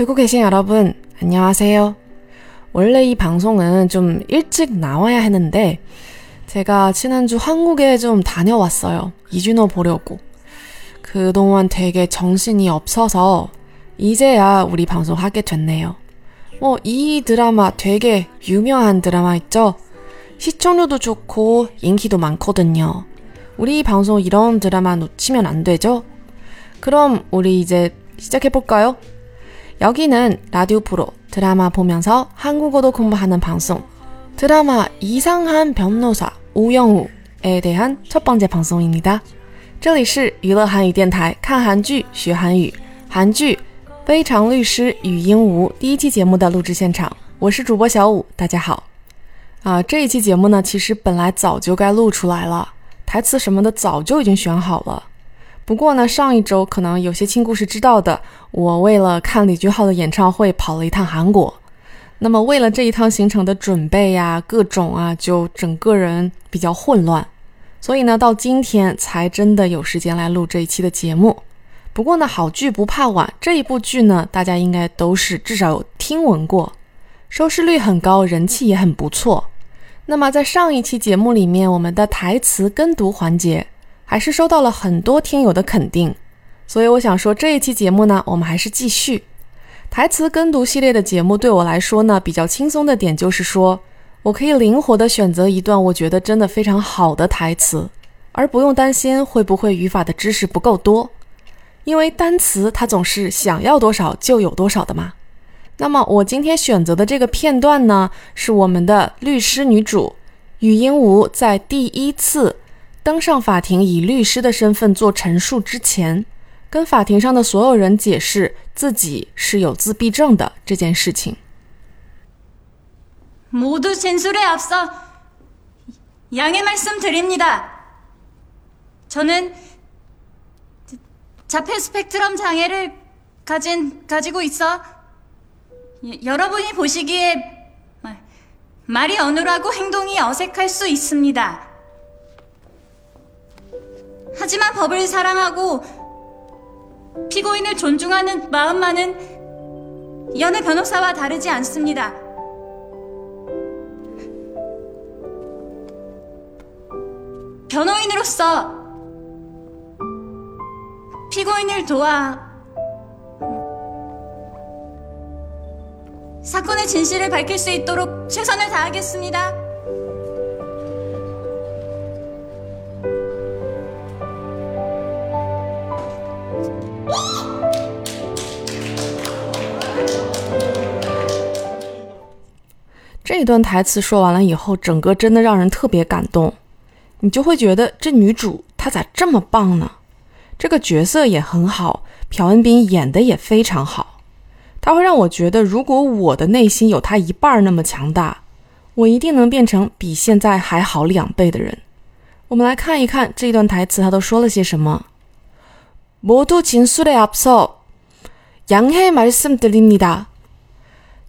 듣고 계신 여러분, 안녕하세요. 원래 이 방송은 좀 일찍 나와야 했는데, 제가 지난주 한국에 좀 다녀왔어요. 이준호 보려고. 그동안 되게 정신이 없어서, 이제야 우리 방송 하게 됐네요. 뭐, 이 드라마 되게 유명한 드라마 있죠? 시청률도 좋고, 인기도 많거든요. 우리 방송 이런 드라마 놓치면 안 되죠? 그럼 우리 이제 시작해볼까요? 여기는 라디오 프로 드라마 보면서 한국어도 공부하는 방송 드라마 이상한 변호사 우영우에 대한 첫 번째 방송입니다. 这里是娱乐汉语电台，看韩剧学韩语。韩剧非常律师语音无第一期节目的录制现场，我是主播小五，大家好。啊，这一期节目呢，其实本来早就该录出来了。台词什么的早就已经选好了。 不过呢，上一周可能有些亲故事知道的我为了看李俊浩的演唱会跑了一趟韩国，那么为了这一趟行程的准备呀，各种啊，就整个人比较混乱，所以呢，到今天才真的有时间来录这一期的节目。不过呢，好剧不怕晚，这一部剧呢，大家应该都是至少有听闻过，收视率很高，人气也很不错。那么在上一期节目里面，我们的台词跟读环节。还是收到了很多听友的肯定，所以我想说这一期节目呢，我们还是继续台词跟读系列的节目。对我来说呢，比较轻松的点就是说我可以灵活的选择一段我觉得真的非常好的台词，而不用担心会不会语法的知识不够多，因为单词它总是想要多少就有多少的嘛。那么我今天选择的这个片段呢，是我们的律师女主语音无在第一次。登上法庭以律师的身份做陈述之前，跟法庭上的所有人解释自己是有自闭症的这件事情。모두진술에앞서양해말씀드립니다저는자폐스펙트럼장애를가진가지고있어여러분이보시기에말이어눌하고행동이어색할수있습니다 하지만 법을 사랑하고 피고인을 존중하는 마음만은 여느 변호사와 다르지 않습니다. 변호인으로서 피고인을 도와 사건의 진실을 밝힐 수 있도록 최선을 다하겠습니다. 这段台词说完了以后，整个真的让人特别感动。你就会觉得这女主她咋这么棒呢？这个角色也很好，朴恩斌演的也非常好。他会让我觉得，如果我的内心有他一半那么强大，我一定能变成比现在还好两倍的人。我们来看一看这段台词，他都说了些什么。모두진술에앞서양해말씀드립니다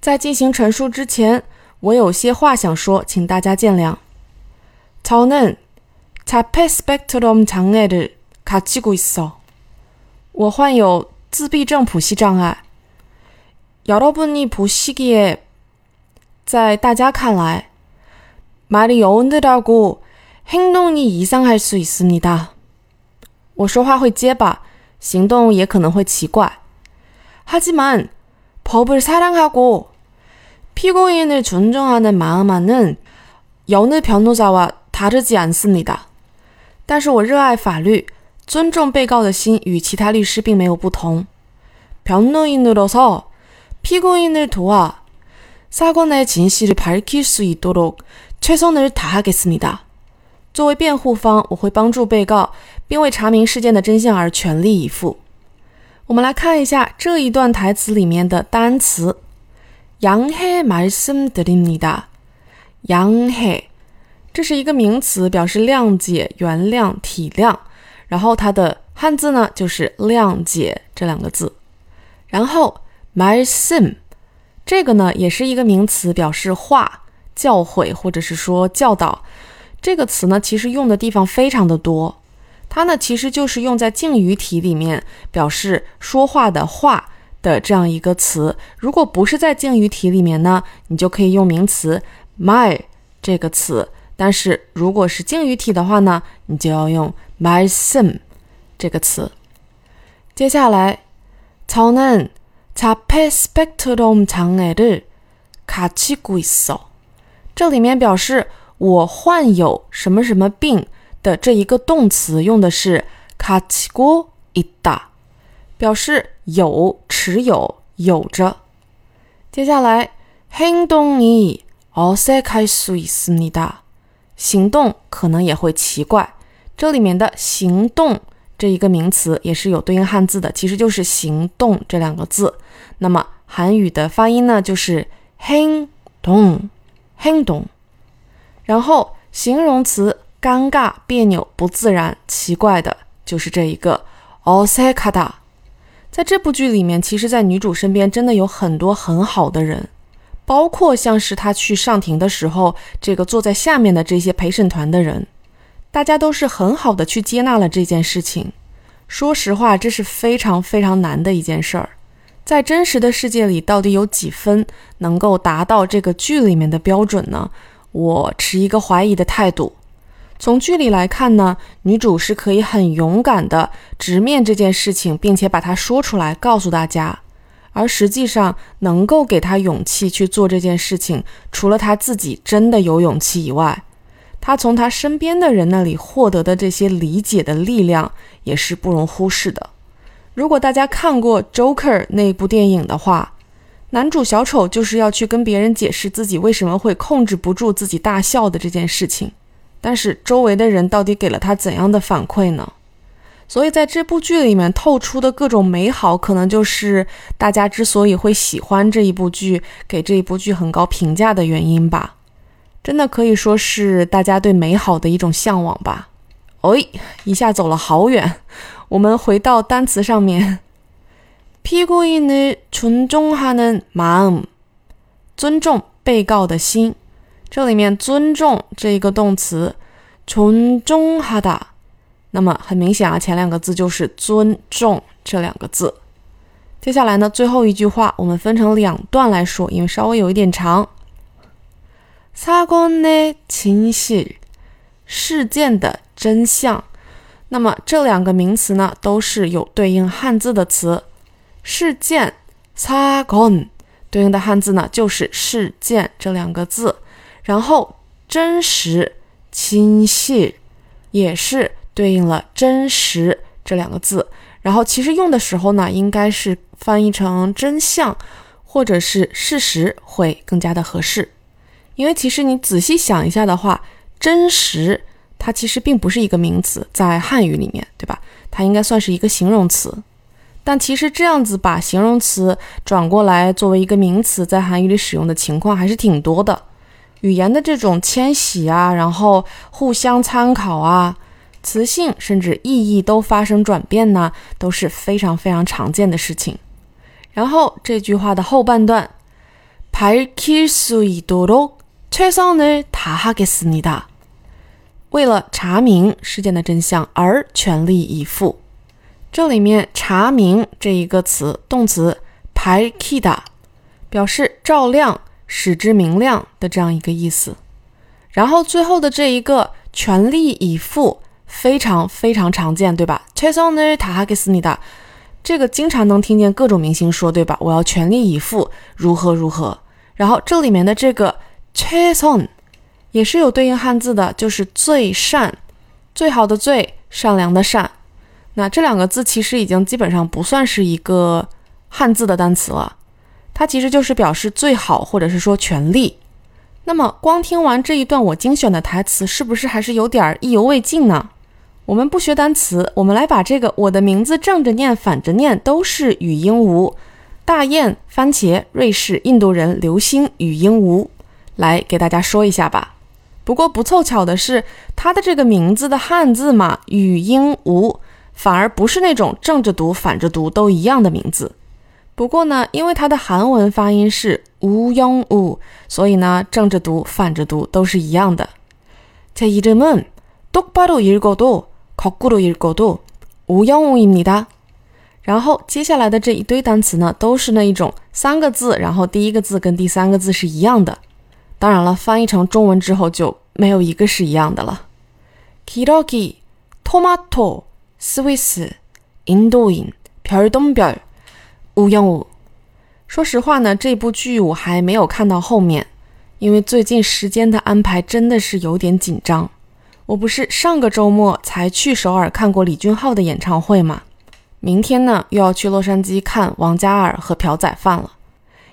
在进行陈述之前。 我有些话想说，请大家见谅。저는자폐스펙트럼장애를가지고있어我患有自闭症谱系障碍。여러분이보시기에在大家看来말이어느라고행동이이상할수있습니다我说话会结巴，行动也可能会奇怪。하지만법을사랑하고 피고인을 존중하는 마음만은 여느 변호사와 다르지 않습니다. 但是我热爱法律，尊重被告的心与其他律师并没有不同。 변호인으로서 피고인을 도와 사건의 진실을 밝힐 수 있도록 최선을 다하겠습니다. 作为辩护方，我会帮助被告并为查明事件的真相而全力以赴。我们来看一下这一段台词里面的单词。 양해 말씀드립니다. 양해， 这是一个名词，表示谅解、原谅、体谅。然后它的汉字呢，就是谅解这两个字。然后말씀这个呢，也是一个名词，表示话、教诲或者是说教导。这个词呢，其实用的地方非常的多。它呢，其实就是用在敬语体里面，表示说话的话。 的这样一个词，如果不是在敬语体里面呢，你就可以用名词 my 这个词；但是如果是敬语体的话呢，你就要用 my sim 这个词。接下来，저는자폐스펙트럼장애를가지고있어。这里面表示我患有什么什么病的这一个动词用的是가지고있 다。 表示有、持有、有着。接下来，행동이어색할수있습니 다。 行动可能也会奇怪。这里面的“行动”这一个名词也是有对应汉字的，其实就是“行动”这两个字。那么韩语的发音呢，就是“행동”，행 동。 然后形容词“尴尬、别扭、不自然、奇怪的”，就是这一个“어색하다”。在这部剧里面，其实，在女主身边真的有很多很好的人，包括像是她去上庭的时候，这个坐在下面的这些陪审团的人，大家都是很好的去接纳了这件事情。说实话，这是非常非常难的一件事儿，在真实的世界里，到底有几分能够达到这个剧里面的标准呢？我持一个怀疑的态度。从剧里来看呢，女主是可以很勇敢的直面这件事情，并且把它说出来告诉大家。而实际上，能够给她勇气去做这件事情，除了她自己真的有勇气以外，她从她身边的人那里获得的这些理解的力量也是不容忽视的。如果大家看过《Joker》那部电影的话，男主小丑就是要去跟别人解释自己为什么会控制不住自己大笑的这件事情。但是周围的人到底给了他怎样的反馈呢？所以在这部剧里面透出的各种美好，可能就是大家之所以会喜欢这一部剧，给这一部剧很高评价的原因吧。真的可以说是大家对美好的一种向往吧。哎，一下走了好远，我们回到单词上面。피고인을존중하는마 음， 尊重被告的心。 这里面“尊重”这一个动词，존중하 다， 那么很明显啊，前两个字就是“尊重”这两个字。接下来呢，最后一句话我们分成两段来说，因为稍微有一点长。사건의진 실， 事件的真相。那么这两个名词呢，都是有对应汉字的词。事件사건对应的汉字呢，就是“事件”这两个字。 然后真实、清晰也是对应了“真实”这两个字。然后其实用的时候呢，应该是翻译成“真相”或者是“事实”会更加的合适。因为其实你仔细想一下的话，“真实”它其实并不是一个名词，在汉语里面，对吧？它应该算是一个形容词。但其实这样子把形容词转过来作为一个名词，在韩语里使用的情况还是挺多的。语言的这种迁徙啊，然后互相参考啊，词性甚至意义都发生转变呢，都是非常非常常见的事情。然后这句话的后半段，밝힐수있도록최선을다하겠습니다为了查明事件的真相而全力以赴。这里面“查明”这一个词，动词밝히다表示照亮。 使之明亮的这样一个意思，然后最后的这一个全力以赴非常非常常见，对吧？최선을다하겠습니다这个经常能听见各种明星说，对吧？我要全力以赴，如何如何。然后这里面的这个최선也是有对应汉字的，就是最善、最好的最善良的善。那这两个字其实已经基本上不算是一个汉字的单词了。 它其实就是表示最好，或者是说全力。那么，光听完这一段我精选的台词，是不是还是有点意犹未尽呢？我们不学单词，我们来把这个我的名字正着念、反着念都是语音无。大雁、番茄、瑞士、印度人、流星、语音无，来给大家说一下吧。不过不凑巧的是，它的这个名字的汉字嘛，语音无，反而不是那种正着读、反着读都一样的名字。不过呢，因为它的韩文发音是无用无，所以呢，正着读、反着读都是一样的。제이름은똑바로읽어도거꾸로읽어도우영우입니 다。 然后接下来的这一堆单词呢，都是那一种三个字，然后第一个字跟第三个字是一样的。当然了，翻译成中文之后就没有一个是一样的了。기러기 토마토, 스위스, 인도인, 별똥별, 陆用武。说实话呢，这部剧我还没有看到后面，因为最近时间的安排真的是有点紧张。我不是上个周末才去首尔看过李俊昊的演唱会吗？明天呢又要去洛杉矶看王嘉尔和朴宰范了。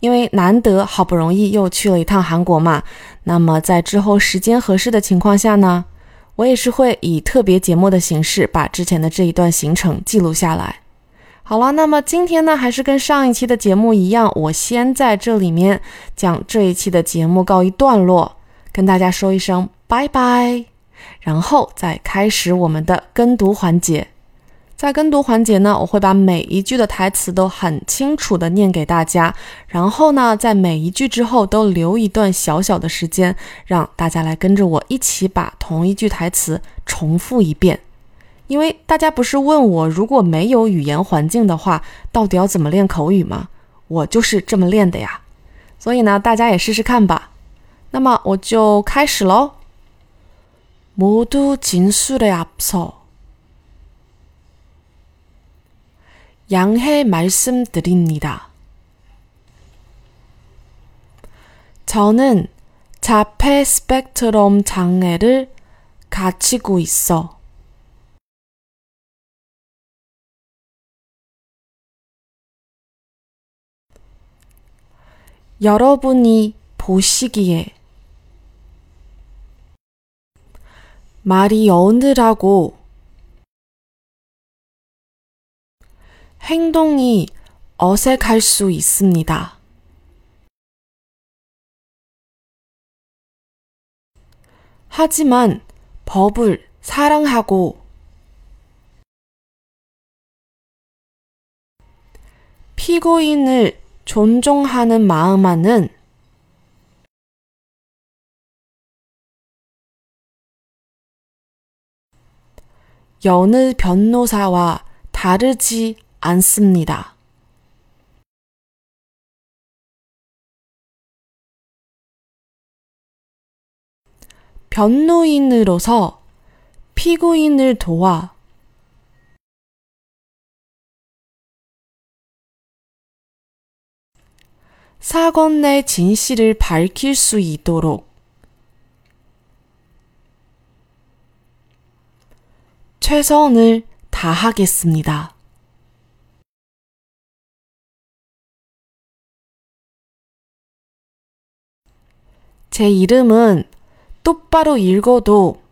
因为难得好不容易又去了一趟韩国嘛，那么在之后时间合适的情况下呢，我也是会以特别节目的形式把之前的这一段行程记录下来。好了，那么今天呢，还是跟上一期的节目一样，我先在这里面将这一期的节目告一段落，跟大家说一声拜拜，然后再开始我们的跟读环节。在跟读环节呢，我会把每一句的台词都很清楚的念给大家，然后呢，在每一句之后都留一段小小的时间，让大家来跟着我一起把同一句台词重复一遍。因为大家不是问我，如果没有语言环境的话，到底要怎么练口语吗？我就是这么练的呀。所以呢，大家也试试看吧。那么我就开始喽。모두진술에앞서 양해 말씀드립니다. 저는 자폐 스펙트럼 장애를 가지고 있어 여러분이 보시기에 말이 어느라고 행동이 어색할 수 있습니다. 하지만 법을 사랑하고 피고인을 존중하는 마음만은 여느 변호사와 다르지 않습니다. 변호인으로서 피고인을 도와 사건 내 진실을 밝힐 수 있도록 최선을 다하겠습니다. 제 이름은 똑바로 읽어도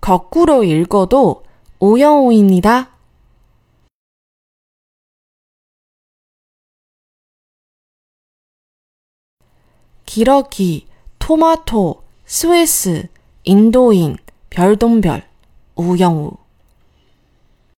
거꾸로 읽어도 오영호입니다. 기러기, 토마토, 스위스, 인도인, 별똥별, 우영우